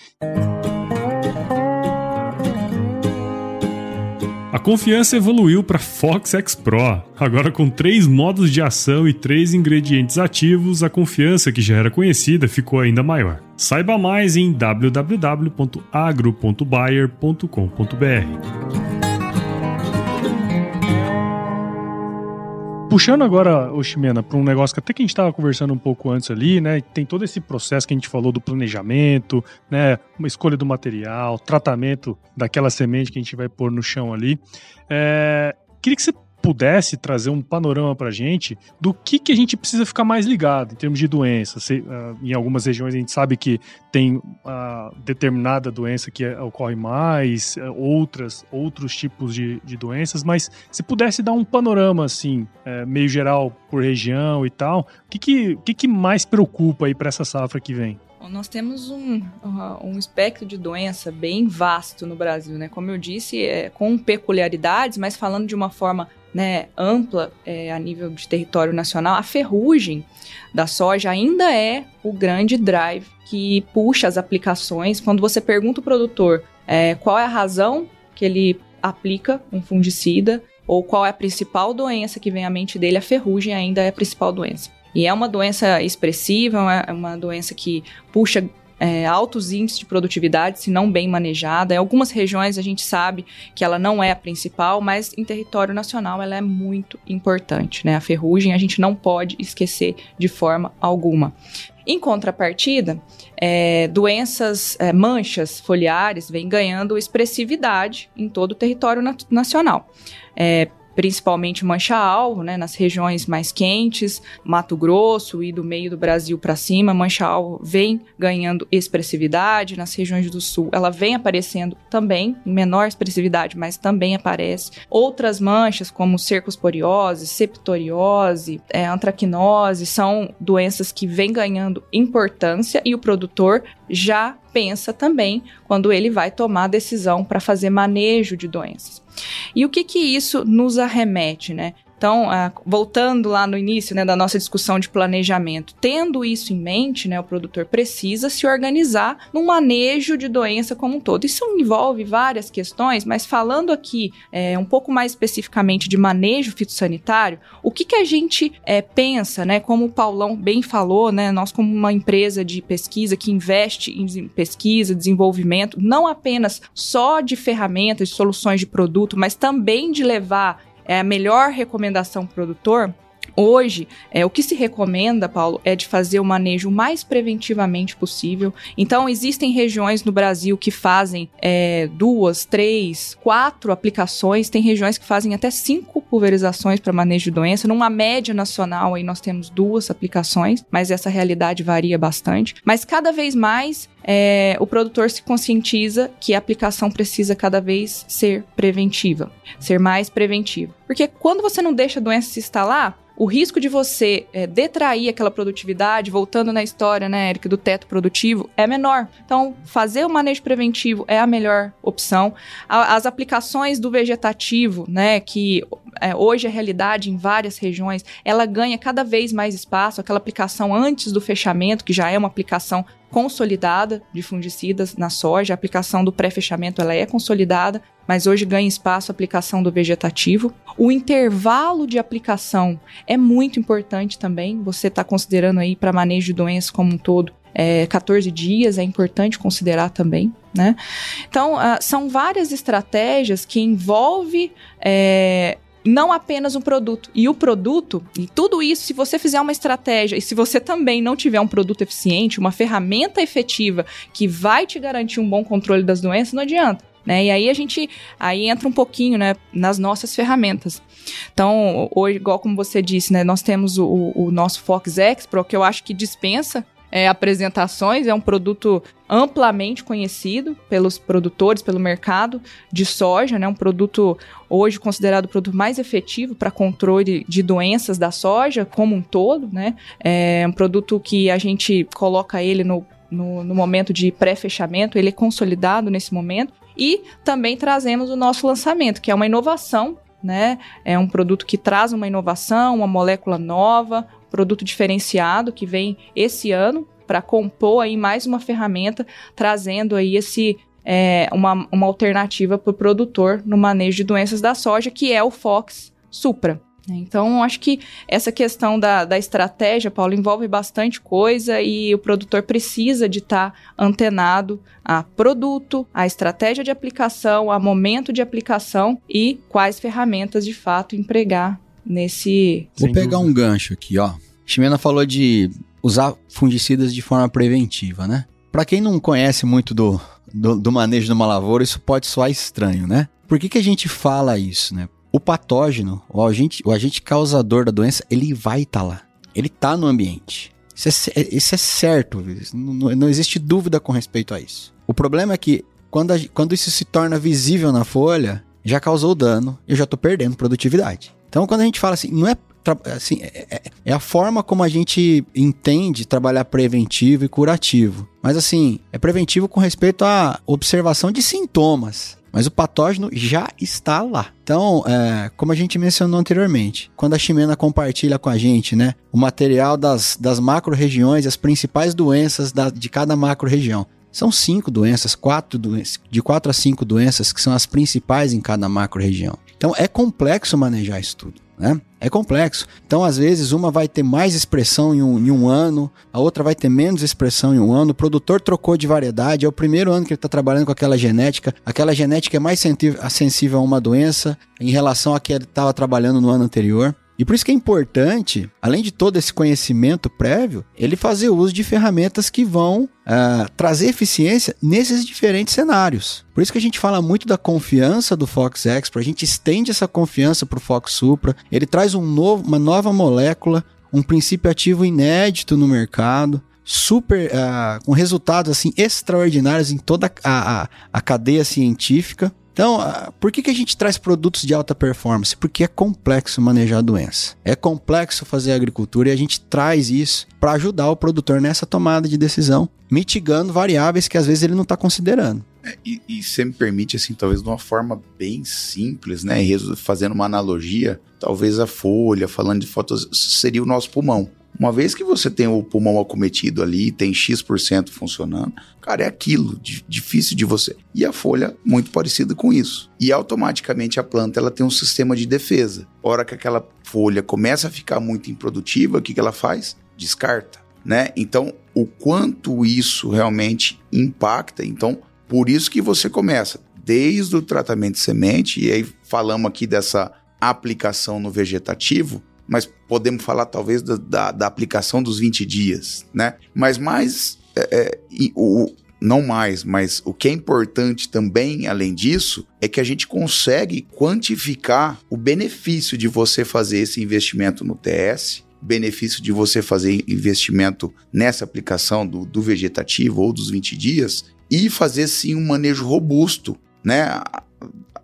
A confiança evoluiu para Fox X Pro. Agora com três modos de ação e três ingredientes ativos, a confiança que já era conhecida ficou ainda maior. Saiba mais em www.agro.bayer.com.br. Puxando agora, o Ximena, para um negócio que até que a gente estava conversando um pouco antes ali, né? Tem todo esse processo que a gente falou do planejamento, né? Uma escolha do material, tratamento daquela semente que a gente vai pôr no chão ali. É, queria que você pudesse trazer um panorama para a gente do que, que a gente precisa ficar mais ligado em termos de doença. Se, uh, em algumas regiões a gente sabe que tem uh, determinada doença que ocorre mais, uh, outras, outros tipos de, de doenças, mas se pudesse dar um panorama assim, uh, meio geral por região e tal, o que, que, que, que mais preocupa aí para essa safra que vem? Nós temos um, um espectro de doença bem vasto no Brasil, né? Como eu disse, é, com peculiaridades, mas falando de uma forma né, ampla é, a nível de território nacional, a ferrugem da soja ainda é o grande drive que puxa as aplicações. Quando você pergunta o produtor é, qual é a razão que ele aplica um fungicida ou qual é a principal doença que vem à mente dele, a ferrugem ainda é a principal doença. E é uma doença expressiva, é uma doença que puxa é, altos índices de produtividade, se não bem manejada. Em algumas regiões a gente sabe que ela não é a principal, mas em território nacional ela é muito importante. Né? A ferrugem a gente não pode esquecer de forma alguma. Em contrapartida, é, doenças, é, manchas foliares vêm ganhando expressividade em todo o território na nacional. É, principalmente mancha-alvo, né, nas regiões mais quentes, Mato Grosso e do meio do Brasil para cima, mancha-alvo vem ganhando expressividade, nas regiões do sul ela vem aparecendo também, em menor expressividade, mas também aparece. Outras manchas, como cercosporiose, septoriose, é, antracnose, são doenças que vêm ganhando importância e o produtor já pensa também quando ele vai tomar decisão para fazer manejo de doenças. E o que que isso nos arremete, né? Então, uh, voltando lá no início né, da nossa discussão de planejamento, tendo isso em mente, né, o produtor precisa se organizar no manejo de doença como um todo. Isso envolve várias questões, mas falando aqui é, um pouco mais especificamente de manejo fitossanitário, o que, que a gente é, pensa, né, como o Paulão bem falou, né, nós como uma empresa de pesquisa que investe em pesquisa, desenvolvimento, não apenas só de ferramentas, de soluções de produto, mas também de levar é a melhor recomendação produtor, Hoje, é, o que se recomenda, Paulo, é de fazer o manejo o mais preventivamente possível. Então, existem regiões no Brasil que fazem é, duas, três, quatro aplicações. Tem regiões que fazem até cinco pulverizações para manejo de doença. Numa média nacional, aí nós temos duas aplicações, mas essa realidade varia bastante. Mas cada vez mais é, o produtor se conscientiza que a aplicação precisa cada vez ser preventiva, ser mais preventiva. Porque quando você não deixa a doença se instalar, o risco de você é, detrair aquela produtividade, voltando na história, né, Eric, do teto produtivo, é menor. Então, fazer o manejo preventivo é a melhor opção. As aplicações do vegetativo, né, que é, hoje é realidade em várias regiões, ela ganha cada vez mais espaço. Aquela aplicação antes do fechamento, que já é uma aplicação consolidada de fungicidas na soja, a aplicação do pré-fechamento ela é consolidada, mas hoje ganha espaço a aplicação do vegetativo. O intervalo de aplicação é muito importante também. Você está considerando aí para manejo de doenças como um todo é, 14 dias, é importante considerar também. Né? Então, uh, são várias estratégias que envolvem é, não apenas um produto. E o produto, e tudo isso, se você fizer uma estratégia e se você também não tiver um produto eficiente, uma ferramenta efetiva que vai te garantir um bom controle das doenças, não adianta. Né? E aí a gente aí entra um pouquinho né, nas nossas ferramentas. Então, hoje, igual como você disse, né, nós temos o, o nosso Fox Expro, que eu acho que dispensa é, apresentações. É um produto amplamente conhecido pelos produtores, pelo mercado de soja, né? Um produto hoje considerado o produto mais efetivo para controle de doenças da soja como um todo, né? É um produto que a gente coloca ele no, no, no momento de pré-fechamento, ele é consolidado nesse momento. E também trazemos o nosso lançamento, que é uma inovação né? É um produto que traz uma inovação, uma molécula nova, produto diferenciado que vem esse ano para compor aí mais uma ferramenta, trazendo aí esse é, uma, uma alternativa para o produtor no manejo de doenças da soja, que é o Fox Supra. Então, acho que essa questão da, da estratégia, Paulo, envolve bastante coisa e o produtor precisa de estar tá antenado a produto, a estratégia de aplicação, a momento de aplicação e quais ferramentas de fato empregar nesse. Vou pegar um gancho aqui, ó. Ximena falou de usar fungicidas de forma preventiva, né? Para quem não conhece muito do, do, do, manejo de uma lavoura, isso pode soar estranho, né? Por que, que a gente fala isso, né? O patógeno, o agente, o agente causador da doença, ele vai estar tá lá. Ele está no ambiente. Isso é, isso é certo, não, não, existe dúvida com respeito a isso. O problema é que quando, a, quando isso se torna visível na folha, já causou dano, eu já estou perdendo produtividade. Então, quando a gente fala assim, não é assim, é, é, é, a forma como a gente entende trabalhar preventivo e curativo. Mas assim, é preventivo com respeito à observação de sintomas. Mas o patógeno já está lá. Então, é, como a gente mencionou anteriormente, quando a Ximena compartilha com a gente né, o material das, das macro-regiões, as principais doenças da, de cada macro-região, são cinco doenças, quatro doenças, de quatro a cinco doenças que são as principais em cada macro-região. Então, é complexo manejar isso tudo né? É complexo. Então, às vezes, uma vai ter mais expressão em um, em um, ano, a outra vai ter menos expressão em um ano. O produtor trocou de variedade, é o primeiro ano que ele está trabalhando com aquela genética. Aquela genética é mais sensível a uma doença em relação a que ele estava trabalhando no ano anterior. E por isso que é importante, além de todo esse conhecimento prévio, ele fazer uso de ferramentas que vão uh, trazer eficiência nesses diferentes cenários. Por isso que a gente fala muito da confiança do Fox Expro, a gente estende essa confiança para o Fox Supra, ele traz um novo, uma nova molécula, um princípio ativo inédito no mercado, super uh, com resultados assim extraordinários em toda a, a, a cadeia científica. Então, ah, por que, que a gente traz produtos de alta performance? Porque é complexo manejar a doença. É complexo fazer agricultura e a gente traz isso para ajudar o produtor nessa tomada de decisão, mitigando variáveis que às vezes ele não está considerando. É, e, e você me permite, assim, talvez de uma forma bem simples, né? Fazendo uma analogia, talvez a folha, falando de fotos, seria o nosso pulmão. Uma vez que você tem o pulmão acometido ali, tem X% funcionando, cara, é aquilo, difícil de você. E a folha, muito parecida com isso. E automaticamente a planta ela tem um sistema de defesa. A hora que aquela folha começa a ficar muito improdutiva, o que, que ela faz? Descarta. Né? Então, o quanto isso realmente impacta. Então, por isso que você começa desde o tratamento de semente, e aí falamos aqui dessa aplicação no vegetativo, mas podemos falar talvez da, da, da aplicação dos 20 dias, né? Mas mais, é, é, o, não mais, mas o que é importante também, além disso, é que a gente consegue quantificar o benefício de você fazer esse investimento no TS, benefício de você fazer investimento nessa aplicação do, do vegetativo ou dos 20 dias e fazer sim um manejo robusto, né?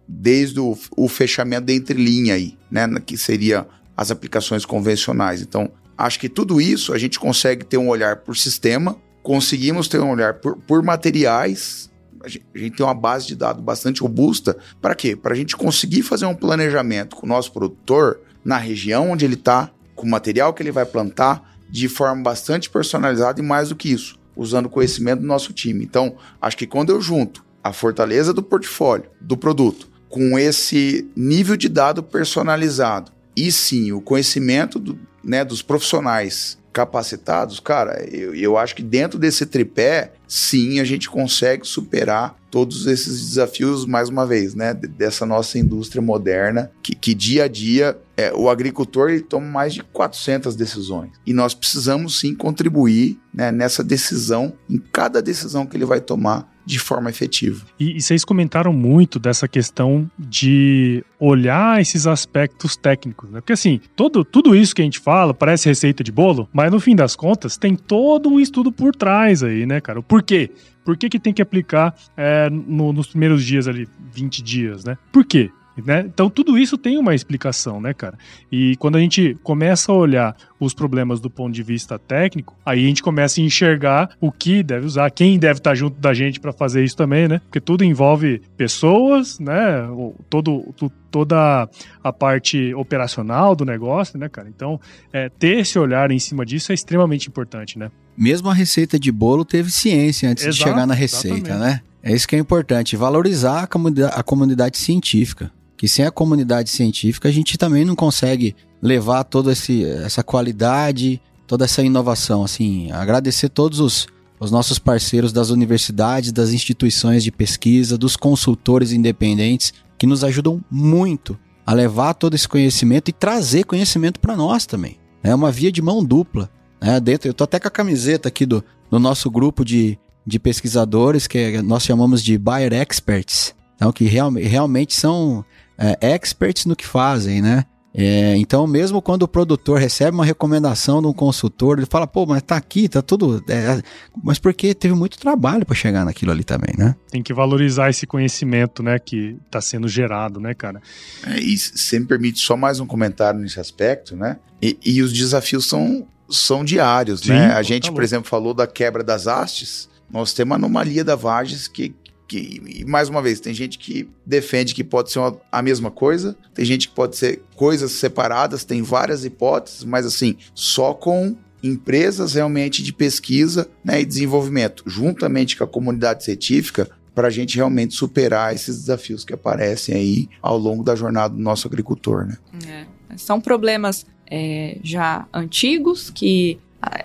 Desde o, o fechamento da entrelinha aí, né? Que seria as aplicações convencionais. Então, acho que tudo isso a gente consegue ter um olhar por sistema, conseguimos ter um olhar por, por materiais. A gente, a gente tem uma base de dados bastante robusta. Para quê? Para a gente conseguir fazer um planejamento com o nosso produtor na região onde ele está, com o material que ele vai plantar, de forma bastante personalizada e mais do que isso, usando o conhecimento do nosso time. Então, acho que quando eu junto a fortaleza do portfólio, do produto, com esse nível de dado personalizado e sim o conhecimento do, né, dos profissionais capacitados, cara, eu, eu acho que dentro desse tripé, sim, a gente consegue superar todos esses desafios, mais uma vez, né, dessa nossa indústria moderna, que, que dia a dia é, o agricultor ele toma mais de 400 decisões. E nós precisamos sim contribuir né, nessa decisão, em cada decisão que ele vai tomar de forma efetiva. E, e, vocês comentaram muito dessa questão de olhar esses aspectos técnicos, né? Porque assim, todo, tudo isso que a gente fala parece receita de bolo, mas no fim das contas tem todo um estudo por trás aí, né, cara? Por quê? Por que, que tem que aplicar é, no, nos primeiros dias ali, 20 dias, né? Por quê? Né? Então tudo isso tem uma explicação, né, cara? E quando a gente começa a olhar os problemas do ponto de vista técnico, aí a gente começa a enxergar o que deve usar, quem deve estar junto da gente para fazer isso também, né? Porque tudo envolve pessoas, né? Todo, toda a parte operacional do negócio, né, cara? Então, é, ter esse olhar em cima disso é extremamente importante, né? Mesmo a receita de bolo teve ciência antes Exato, de chegar na receita, exatamente. né? É isso que é importante, valorizar a comunidade, a comunidade científica que sem a comunidade científica a gente também não consegue levar toda essa qualidade, toda essa inovação. Assim, agradecer todos os, os nossos parceiros das universidades, das instituições de pesquisa, dos consultores independentes que nos ajudam muito a levar todo esse conhecimento e trazer conhecimento para nós também. É uma via de mão dupla. Né? Dentro, eu tô até com a camiseta aqui do, do nosso grupo de, de pesquisadores que nós chamamos de Buyer Experts, então, que real, realmente são é, experts no que fazem, né? É, então, mesmo quando o produtor recebe uma recomendação de um consultor, ele fala, pô, mas tá aqui, tá tudo. É, mas porque teve muito trabalho para chegar naquilo ali também, né? Tem que valorizar esse conhecimento, né, que tá sendo gerado, né, cara? É, e se me permite só mais um comentário nesse aspecto, né? E, e os desafios são, são diários, Sim, né? A gente, tá por exemplo, falou da quebra das hastes. Nós temos uma anomalia da Vages que, que, mais uma vez, tem gente que defende que pode ser uma, a mesma coisa, tem gente que pode ser coisas separadas, tem várias hipóteses, mas assim, só com empresas realmente de pesquisa né, e desenvolvimento, juntamente com a comunidade científica, para a gente realmente superar esses desafios que aparecem aí ao longo da jornada do nosso agricultor. Né? É, são problemas é, já antigos que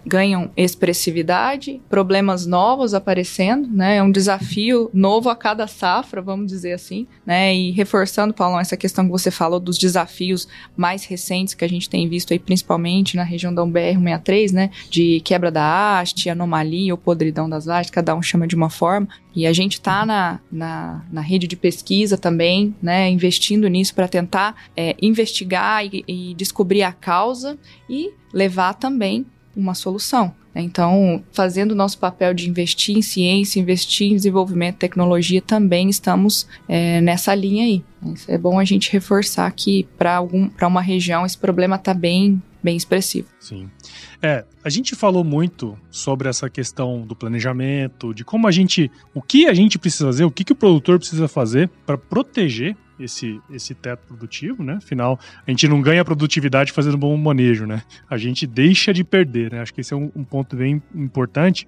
ganham expressividade, problemas novos aparecendo, né? É um desafio novo a cada safra, vamos dizer assim, né? E reforçando, Paulo, essa questão que você falou dos desafios mais recentes que a gente tem visto aí, principalmente na região da UBR-163, né? De quebra da haste, anomalia ou podridão das hastes, cada um chama de uma forma. E a gente está na, na, na, rede de pesquisa também, né? Investindo nisso para tentar é, investigar e, e descobrir a causa e levar também uma solução. Né? Então, fazendo o nosso papel de investir em ciência, investir em desenvolvimento, tecnologia, também estamos é, nessa linha aí. É bom a gente reforçar que para uma região esse problema está bem, bem expressivo. Sim. É, a gente falou muito sobre essa questão do planejamento, de como a gente, o que a gente precisa fazer, o que, que o produtor precisa fazer para proteger esse, esse teto produtivo, né? Afinal, a gente não ganha produtividade fazendo bom manejo, né? A gente deixa de perder, né? Acho que esse é um, um ponto bem importante.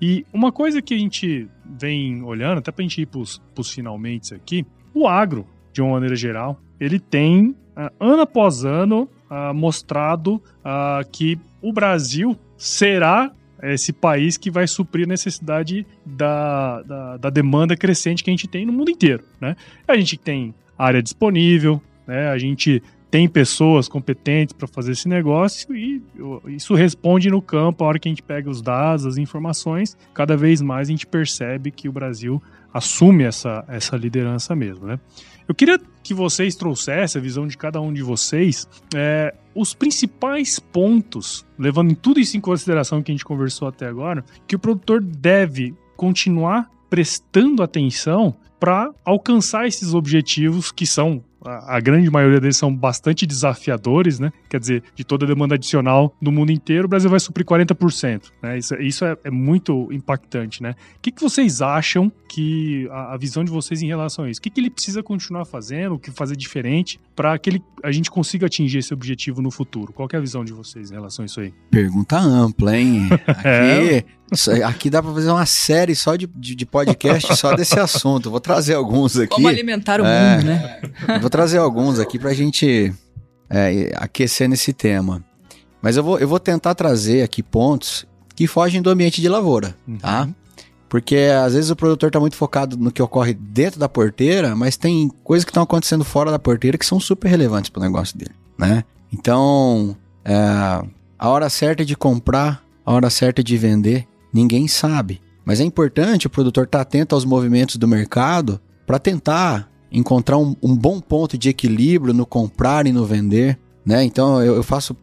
E uma coisa que a gente vem olhando, até para a gente ir para os finalmente aqui, o agro, de uma maneira geral, ele tem, uh, ano após ano, uh, mostrado uh, que o Brasil será esse país que vai suprir a necessidade da, da, da, demanda crescente que a gente tem no mundo inteiro. Né? A gente tem área disponível, né? A gente tem pessoas competentes para fazer esse negócio e isso responde no campo a hora que a gente pega os dados, as informações, cada vez mais a gente percebe que o Brasil assume essa, essa liderança mesmo, né? Eu queria que vocês trouxessem a visão de cada um de vocês, é, os principais pontos, levando tudo isso em consideração que a gente conversou até agora, que o produtor deve continuar prestando atenção para alcançar esses objetivos que são a, a, grande maioria deles são bastante desafiadores, né? Quer dizer, de toda a demanda adicional do mundo inteiro, o Brasil vai suprir 40%. Né? Isso, isso é, é muito impactante, né? O que, que vocês acham que a, a, visão de vocês em relação a isso? O que, que ele precisa continuar fazendo, o que fazer diferente para que ele, a gente consiga atingir esse objetivo no futuro? Qual é a visão de vocês em relação a isso aí? Pergunta ampla, hein? Aqui, é. aqui dá para fazer uma série só de, de, de podcast só desse assunto. Vou trazer alguns aqui. Como alimentar o é, mundo, né? Vou trazer alguns aqui para a gente é, aquecer nesse tema. Mas eu vou, eu vou tentar trazer aqui pontos que fogem do ambiente de lavoura, uhum. tá? Porque às vezes o produtor está muito focado no que ocorre dentro da porteira, mas tem coisas que estão acontecendo fora da porteira que são super relevantes para o negócio dele, né? Então, é, a hora certa de comprar, a hora certa de vender, ninguém sabe. Mas é importante o produtor estar tá atento aos movimentos do mercado para tentar encontrar um, um, bom ponto de equilíbrio no comprar e no vender, né? Então eu, eu faço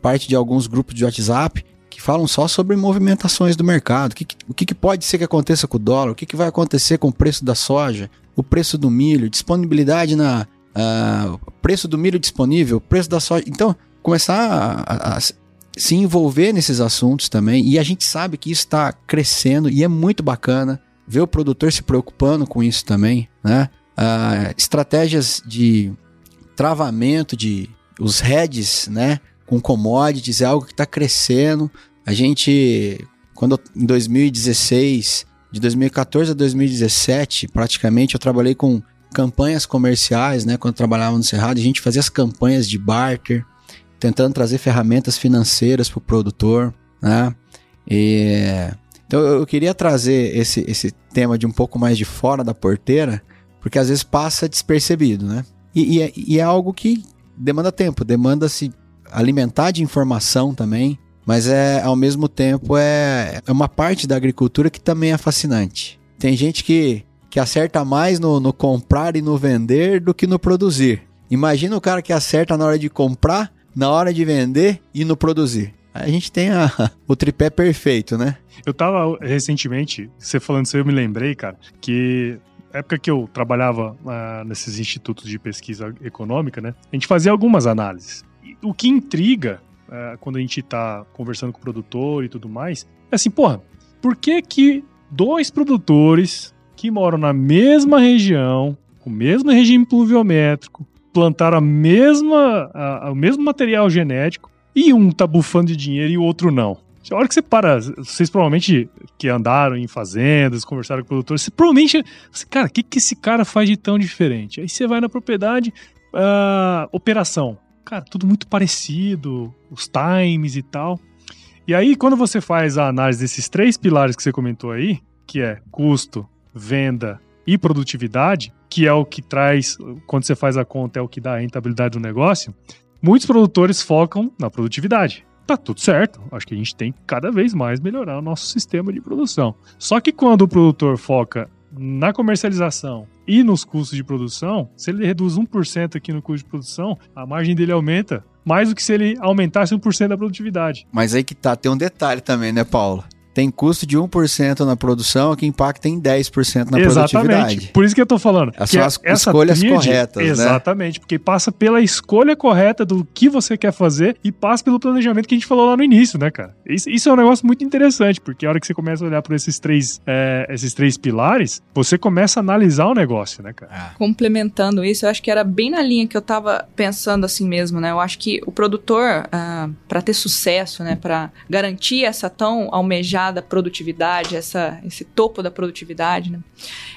parte de alguns grupos de WhatsApp que falam só sobre movimentações do mercado, o que, o que, pode ser que aconteça com o dólar, o que, que vai acontecer com o preço da soja, o preço do milho, disponibilidade na uh, preço do milho disponível, preço da soja. Então começar a, a, a se envolver nesses assuntos também e a gente sabe que isso está crescendo e é muito bacana ver o produtor se preocupando com isso também, né? Uh, estratégias de travamento de os heads, né, com commodities é algo que está crescendo. A gente, quando em 2016, de 2014 a 2017, praticamente eu trabalhei com campanhas comerciais, né, quando trabalhava no Cerrado, a gente fazia as campanhas de barter, tentando trazer ferramentas financeiras para o produtor, né? E, então eu queria trazer esse, esse tema de um pouco mais de fora da porteira, porque às vezes passa despercebido, né? E, e, é, e é algo que demanda tempo, demanda se alimentar de informação também, mas é ao mesmo tempo é, é uma parte da agricultura que também é fascinante. Tem gente que, que acerta mais no, no comprar e no vender do que no produzir. Imagina o cara que acerta na hora de comprar, na hora de vender e no produzir. A gente tem a, o tripé perfeito, né? Eu tava recentemente, você falando isso, eu me lembrei, cara, que época que eu trabalhava uh, nesses institutos de pesquisa econômica, né, a gente fazia algumas análises. O que intriga uh, quando a gente está conversando com o produtor e tudo mais é assim, porra, por que que dois produtores que moram na mesma região, com o mesmo regime pluviométrico, plantaram a mesma, a, o mesmo material genético e um tá bufando de dinheiro e o outro não? A hora que você para, vocês provavelmente que andaram em fazendas, conversaram com produtores, você provavelmente, cara, o que, que esse cara faz de tão diferente? Aí você vai na propriedade, uh, operação. Cara, tudo muito parecido, os times e tal. E aí, quando você faz a análise desses três pilares que você comentou aí, que é custo, venda e produtividade, que é o que traz, quando você faz a conta, é o que dá a rentabilidade do negócio, muitos produtores focam na produtividade tá tudo certo. Acho que a gente tem que cada vez mais melhorar o nosso sistema de produção. Só que quando o produtor foca na comercialização e nos custos de produção, se ele reduz 1% aqui no custo de produção, a margem dele aumenta mais do que se ele aumentasse 1% da produtividade. Mas aí que tá, tem um detalhe também, né, Paulo? Tem custo de 1% na produção que impacta em 10% na Exatamente. produtividade. Por isso que eu tô falando. É são as escolhas tríade, corretas, né? Exatamente, né? porque passa pela escolha correta do que você quer fazer e passa pelo planejamento que a gente falou lá no início, né, cara? Isso, isso é um negócio muito interessante, porque a hora que você começa a olhar por esses três, é, esses três pilares, você começa a analisar o negócio, né, cara? Ah. Complementando isso, eu acho que era bem na linha que eu tava pensando assim mesmo, né? Eu acho que o produtor, ah, para ter sucesso, né, para garantir essa tão almejada da produtividade, essa, esse topo da produtividade, né?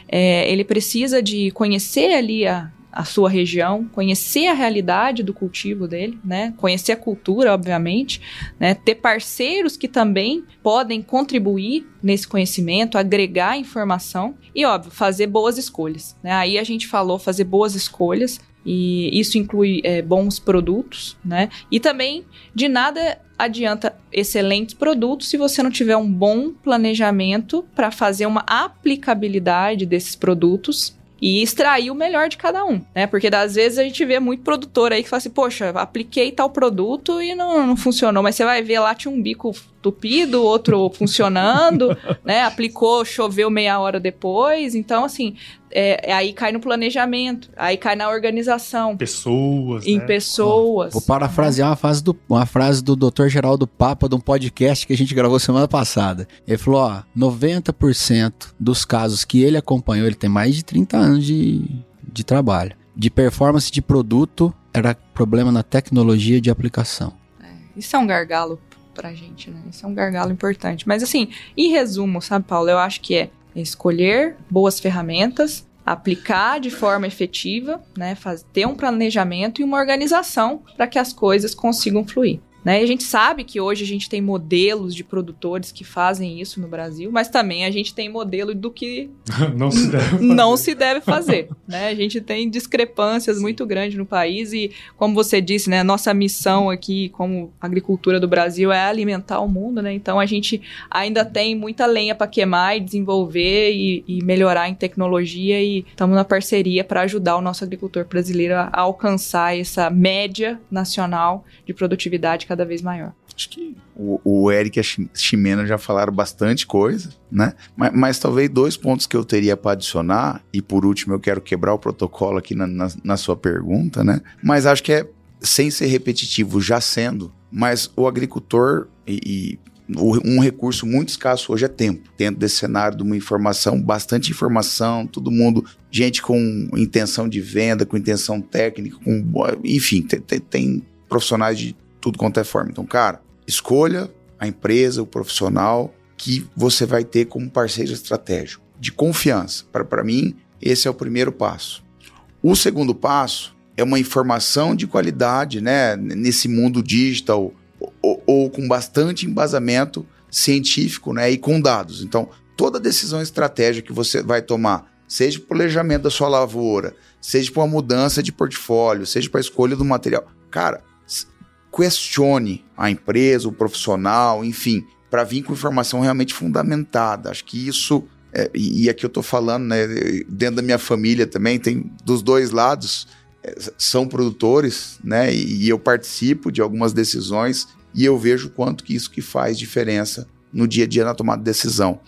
É, ele precisa de conhecer ali a, a sua região, conhecer a realidade do cultivo dele, né? Conhecer a cultura, obviamente, né? Ter parceiros que também podem contribuir nesse conhecimento, agregar informação e, óbvio, fazer boas escolhas. Né? Aí a gente falou fazer boas escolhas e isso inclui é, bons produtos, né? E também de nada adianta excelentes produtos se você não tiver um bom planejamento para fazer uma aplicabilidade desses produtos e extrair o melhor de cada um, né? Porque às vezes a gente vê muito produtor aí que fala assim, poxa, apliquei tal produto e não, não funcionou, mas você vai ver lá tinha um bico tupido, outro funcionando, né? Aplicou, choveu meia hora depois, então assim, é, é, aí cai no planejamento, aí cai na organização. Pessoas. Em né? pessoas. Vou parafrasear uma frase do, uma frase do Dr. Geraldo Papa de um podcast que a gente gravou semana passada. Ele falou: ó, 90% dos casos que ele acompanhou, ele tem mais de 30 anos de, de trabalho, de performance de produto, era problema na tecnologia de aplicação. É, isso é um gargalo pra gente, né? Isso é um gargalo importante. Mas assim, em resumo, sabe, Paulo, eu acho que é escolher boas ferramentas, aplicar de forma efetiva, né, ter um planejamento e uma organização para que as coisas consigam fluir. Né? E a gente sabe que hoje a gente tem modelos de produtores que fazem isso no Brasil, mas também a gente tem modelo do que não se deve fazer. Não se deve fazer né? A gente tem discrepâncias muito grandes no país e, como você disse, né, nossa missão aqui como agricultura do Brasil é alimentar o mundo, né? Então a gente ainda tem muita lenha para queimar e desenvolver e, e, melhorar em tecnologia e estamos na parceria para ajudar o nosso agricultor brasileiro a, a alcançar essa média nacional de produtividade cada vez maior. Acho que o, o Eric e a Ximena já falaram bastante coisa, né? Mas, mas talvez dois pontos que eu teria para adicionar, e por último eu quero quebrar o protocolo aqui na, na, na sua pergunta, né? Mas acho que é, sem ser repetitivo, já sendo, mas o agricultor e, e um recurso muito escasso hoje é tempo. Dentro desse cenário de uma informação, bastante informação, todo mundo, gente com intenção de venda, com intenção técnica, com, enfim, tem, tem, tem profissionais de tudo quanto é forma. Então, cara, escolha a empresa, o profissional que você vai ter como parceiro estratégico, de confiança. Para mim, esse é o primeiro passo. O segundo passo é uma informação de qualidade, né, nesse mundo digital ou, ou com bastante embasamento científico, né, e com dados. Então, toda decisão estratégica que você vai tomar, seja para o planejamento da sua lavoura, seja para uma mudança de portfólio, seja para a escolha do material, cara, questione a empresa, o profissional, enfim, para vir com informação realmente fundamentada. Acho que isso, é, e aqui eu estou falando, né, dentro da minha família também, tem dos dois lados, é, são produtores, né, e, e eu participo de algumas decisões e eu vejo quanto que isso que faz diferença no dia a dia na tomada de decisão.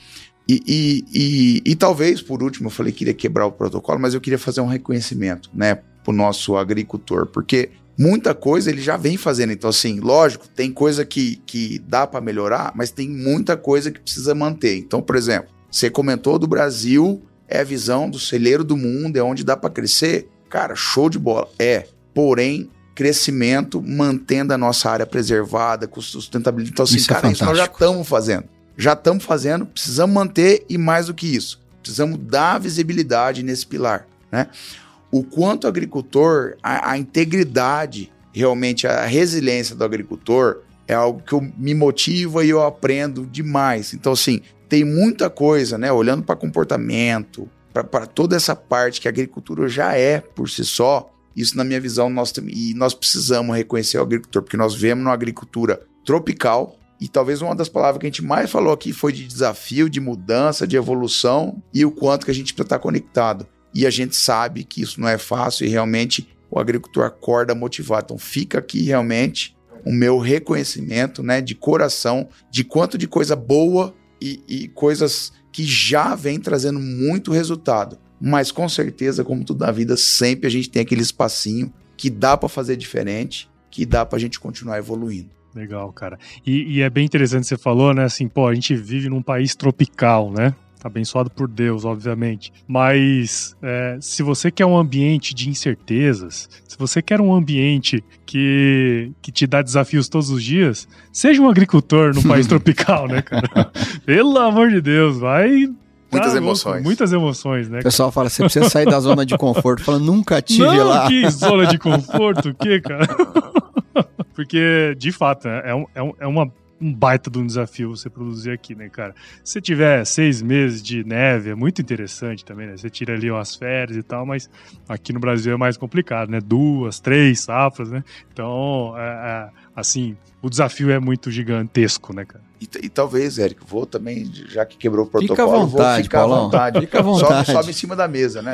E, e, e, e, talvez, por último, eu falei que queria quebrar o protocolo, mas eu queria fazer um reconhecimento, né, para o nosso agricultor, porque muita coisa ele já vem fazendo. Então, assim, lógico, tem coisa que, que dá para melhorar, mas tem muita coisa que precisa manter. Então, por exemplo, você comentou do Brasil, é a visão do celeiro do mundo, é onde dá para crescer. Cara, show de bola. É. Porém, crescimento mantendo a nossa área preservada, com sustentabilidade. Então, assim, isso é cara, é isso nós já estamos fazendo. Já estamos fazendo, precisamos manter e mais do que isso, precisamos dar visibilidade nesse pilar, né? O quanto o agricultor, a, a integridade, realmente a resiliência do agricultor é algo que eu me motiva e eu aprendo demais. Então, assim, tem muita coisa, né? Olhando para comportamento, para toda essa parte que a agricultura já é por si só, isso na minha visão nós e nós precisamos reconhecer o agricultor, porque nós vemos uma agricultura tropical e talvez uma das palavras que a gente mais falou aqui foi de desafio, de mudança, de evolução e o quanto que a gente estar conectado e a gente sabe que isso não é fácil e realmente o agricultor acorda motivado. Então fica aqui realmente o meu reconhecimento, né, de coração, de quanto de coisa boa e, e coisas que já vem trazendo muito resultado. Mas com certeza, como tudo na vida, sempre a gente tem aquele espacinho que dá para fazer diferente, que dá para a gente continuar evoluindo. Legal, cara. E, e, é bem interessante você falou, né? Assim, pô, a gente vive num país tropical, né? Abençoado por Deus, obviamente. Mas é, se você quer um ambiente de incertezas, se você quer um ambiente que, que te dá desafios todos os dias, seja um agricultor no país tropical, né, cara? Pelo amor de Deus, vai Muitas tá, emoções. Muitas emoções, né? O pessoal fala, você precisa sair da zona de conforto. Fala, nunca tive Não, lá. que zona de conforto, o que, cara? Porque, de fato, é, um, é, é uma um baita de um desafio você produzir aqui, né, cara? Se tiver seis meses de neve, é muito interessante também, né? Você tira ali umas férias e tal, mas aqui no Brasil é mais complicado, né? Duas, três safras, né? Então, é, é, assim, o desafio é muito gigantesco, né, cara? E, e, talvez, Érico, vou também, já que quebrou o protocolo, Fica à vontade, vou ficar Paulão. à vontade. Fica à vontade. Sobe, sobe em cima da mesa, né?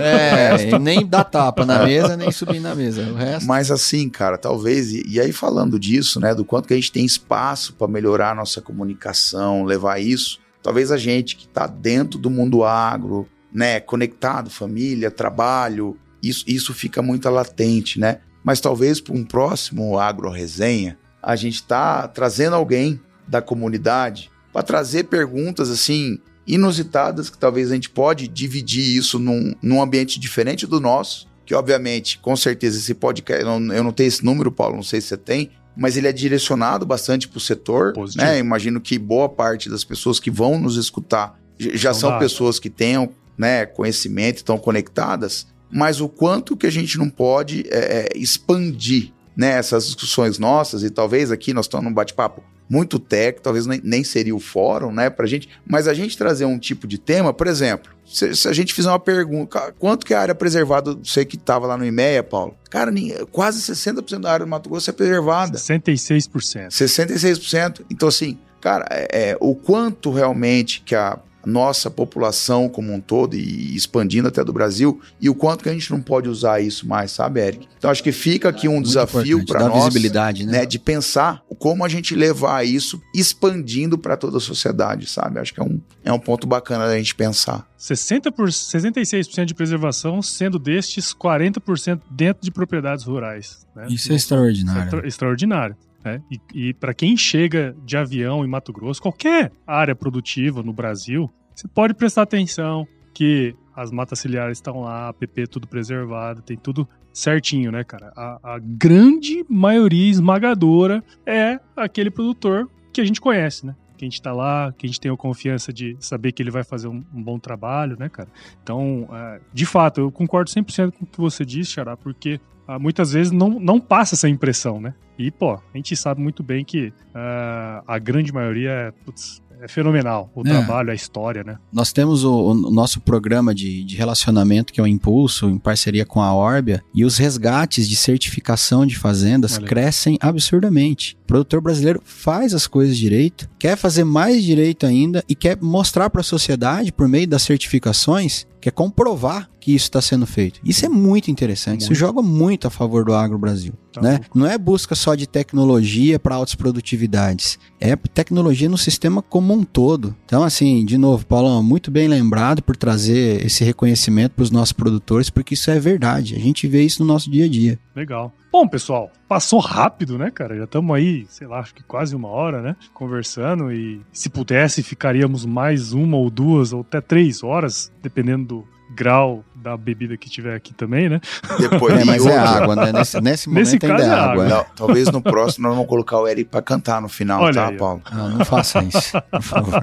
É, nem dá tapa na mesa, nem subir na mesa. O resto... Mas assim, cara, talvez, e, e aí falando disso, né, do quanto que a gente tem espaço para melhorar a nossa comunicação, levar isso, talvez a gente que está dentro do mundo agro, né, conectado, família, trabalho, isso, isso fica muito latente, né? Mas talvez para um próximo Agro Resenha, a gente está trazendo alguém da comunidade para trazer perguntas assim inusitadas que talvez a gente pode dividir isso num, num ambiente diferente do nosso, que obviamente, com certeza esse podcast, eu não, eu não tenho esse número, Paulo, não sei se você tem, mas ele é direcionado bastante para o setor, Positivo. né? Imagino que boa parte das pessoas que vão nos escutar já então, são pessoas que tenham né, conhecimento, estão conectadas, mas o quanto que a gente não pode é, é expandir né, essas discussões nossas, e talvez aqui nós estamos num bate-papo muito técnico, talvez nem, seria o fórum, né, pra gente, mas a gente trazer um tipo de tema, por exemplo, se, se a gente fizer uma pergunta, quanto que é a área preservada, você que estava lá no IMEA, Paulo, cara, quase 60% da área do Mato Grosso é preservada. 66%. 66%. Então, assim, cara, é, é, o quanto realmente que a nossa população como um todo e expandindo até do Brasil e o quanto que a gente não pode usar isso mais, sabe, Eric? Então acho que fica aqui um desafio para nós, visibilidade, né? né? de pensar como a gente levar isso expandindo para toda a sociedade, sabe? Acho que é um, é um ponto bacana da gente pensar. 60 por, 66% de preservação, sendo destes 40% dentro de propriedades rurais. Né? Isso é extraordinário. É extraordinário. Né? E, e para quem chega de avião em Mato Grosso, qualquer área produtiva no Brasil, você pode prestar atenção que as matas ciliares estão lá, a PP tudo preservado, tem tudo certinho, né, cara? A, a, grande maioria esmagadora é aquele produtor que a gente conhece, né? Que a gente tá lá, que a gente tem a confiança de saber que ele vai fazer um, um bom trabalho, né, cara? Então, é, de fato, eu concordo 100% com o que você disse, Xará, porque muitas vezes não, não passa essa impressão, né? E, pô, a gente sabe muito bem que uh, a grande maioria é, putz, é fenomenal. O é. trabalho, a história, né? Nós temos o, o, nosso programa de, de relacionamento, que é o Impulso, em parceria com a Orbia, e os resgates de certificação de fazendas crescem absurdamente. O produtor brasileiro faz as coisas direito, quer fazer mais direito ainda e quer mostrar para a sociedade, por meio das certificações, quer comprovar que isso está sendo feito. Isso é muito interessante. Muito. Isso joga muito a favor do agro Brasil. Tá né? Não é busca só de tecnologia para altas produtividades. É tecnologia no sistema como um todo. Então, assim, de novo, Paulão, muito bem lembrado por trazer esse reconhecimento para os nossos produtores, porque isso é verdade. A gente vê isso no nosso dia a dia. Legal. Bom, pessoal, passou rápido, né, cara? Já estamos aí, sei lá, acho que quase uma hora, né? Conversando e se pudesse, ficaríamos mais uma ou duas ou até três horas, dependendo do grau da bebida que tiver aqui também, né? Depois é, mas é água, né? Nesse, nesse momento nesse caso é, é água. Não, talvez no próximo nós vamos colocar o Eric para cantar no final, Olha tá, aí, Paulo? Não, não faça isso, por favor.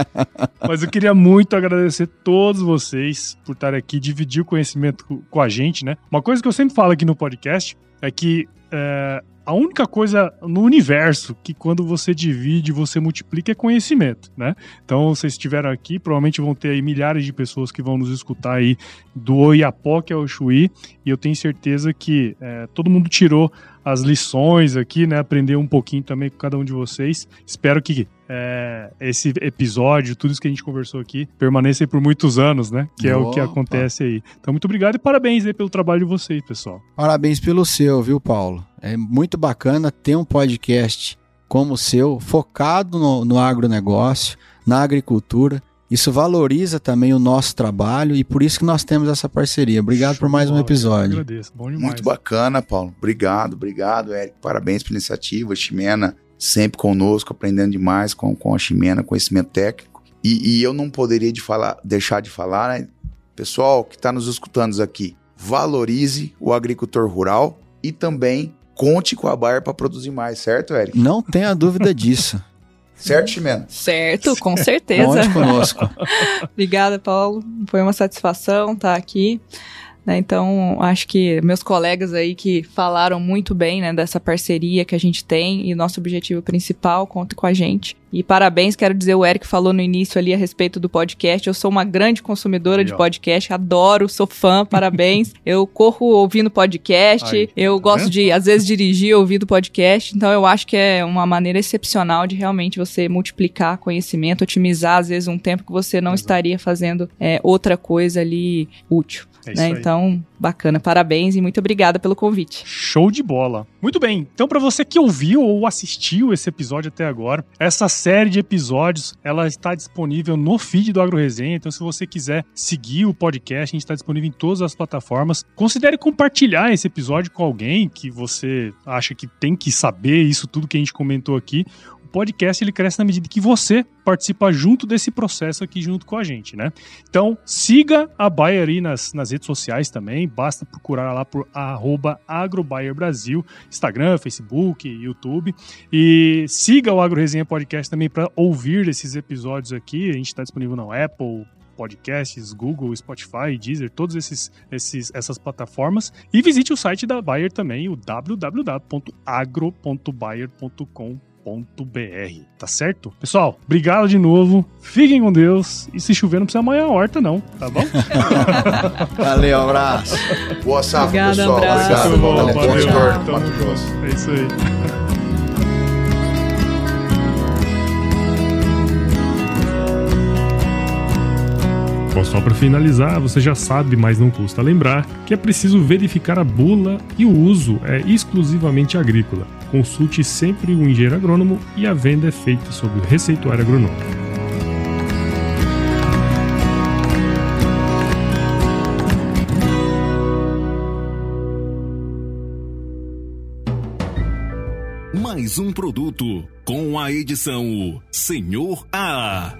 mas eu queria muito agradecer todos vocês por estarem aqui, dividir o conhecimento com a gente, né? Uma coisa que eu sempre falo aqui no podcast é que é, a única coisa no universo que quando você divide, você multiplica é conhecimento, né? Então, vocês estiveram aqui, provavelmente vão ter aí milhares de pessoas que vão nos escutar aí do Oiapoque ao Chuí, e eu tenho certeza que é, todo mundo tirou as lições aqui, né? Aprendeu um pouquinho também com cada um de vocês. Espero que é, esse episódio, tudo isso que a gente conversou aqui, permaneça aí por muitos anos, né? Que é o que acontece aí. Então, muito obrigado e parabéns aí pelo trabalho de vocês, pessoal. Parabéns pelo seu, viu, Paulo? É muito bacana ter um podcast como o seu, focado no, no agronegócio, na agricultura. Isso valoriza também o nosso trabalho e por isso que nós temos essa parceria. Obrigado Show por mais um episódio. agradeço, bom demais. Muito bacana, Paulo. Obrigado, obrigado, Eric. Parabéns pela iniciativa. Ximena sempre conosco, aprendendo demais com, com a Ximena, conhecimento técnico. E, e eu não poderia de falar, deixar de falar, né? Pessoal que está nos escutando aqui, valorize o agricultor rural e também conte com a Bayer para produzir mais, certo, Eric? Não tenha dúvida disso. Certo, Ximena? Certo, com certeza. Conte conosco. Obrigada, Paulo. Foi uma satisfação estar aqui. Né? Então, acho que meus colegas aí que falaram muito bem né, dessa parceria que a gente tem e nosso objetivo principal, conta com a gente. E parabéns, quero dizer, o Eric falou no início ali a respeito do podcast. Eu sou uma grande consumidora Aí, de podcast, adoro, sou fã, parabéns. eu corro ouvindo podcast, Aí, eu tá gosto vendo? de, às vezes, dirigir ouvindo podcast. Então, eu acho que é uma maneira excepcional de realmente você multiplicar conhecimento, otimizar, às vezes, um tempo que você não Exato. estaria fazendo é, outra coisa ali útil. É né? Então, bacana, parabéns e muito obrigada pelo convite. Show de bola. Muito bem, então para você que ouviu ou assistiu esse episódio até agora, essa série de episódios, ela está disponível no feed do AgroResenha. Então, se você quiser seguir o podcast, a gente está disponível em todas as plataformas. Considere compartilhar esse episódio com alguém que você acha que tem que saber isso tudo que a gente comentou aqui podcast ele cresce na medida que você participa junto desse processo aqui junto com a gente, né? Então, siga a Bayer aí nas, nas redes sociais também, basta procurar lá por arroba Instagram, Facebook, YouTube, e siga o Agro Resenha Podcast também para ouvir esses episódios aqui, a gente está disponível no Apple, podcasts, Google, Spotify, Deezer, todas esses, esses, essas plataformas. E visite o site da Bayer também, o www.agro.bayer.com br tá certo? Pessoal, obrigado de novo. Fiquem com Deus. E se chover, não precisa amanhã a horta, não, tá bom? Valeu, abraço. Boa safra, Obrigada, pessoal. abraço. Obrigado. Bom, Valeu. valeu. Bom Mato Grosso. É isso aí. Bom, só para finalizar, você já sabe, mas não custa lembrar, que é preciso verificar a bula e o uso é exclusivamente agrícola. Consulte sempre o engenheiro agrônomo e a venda é feita sob o receituário agronômico. Mais um produto com a edição Senhor A.